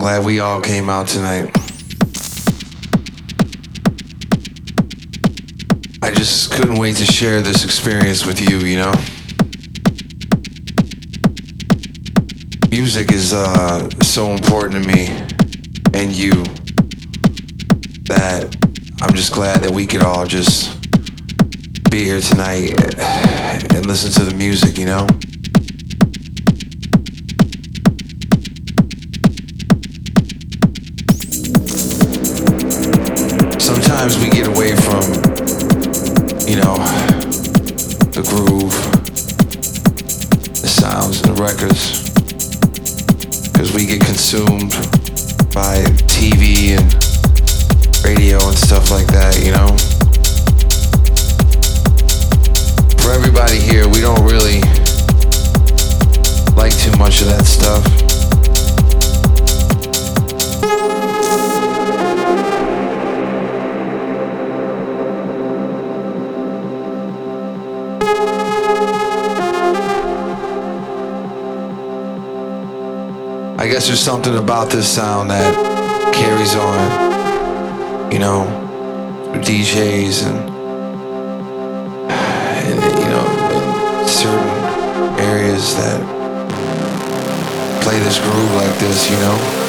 glad we all came out tonight. I just couldn't wait to share this experience with you, you know? Music is uh, so important to me and you that I'm just glad that we could all just be here tonight and listen to the music, you know? About this sound that carries on, you know, DJs and, and you know, in certain areas that play this groove like this, you know.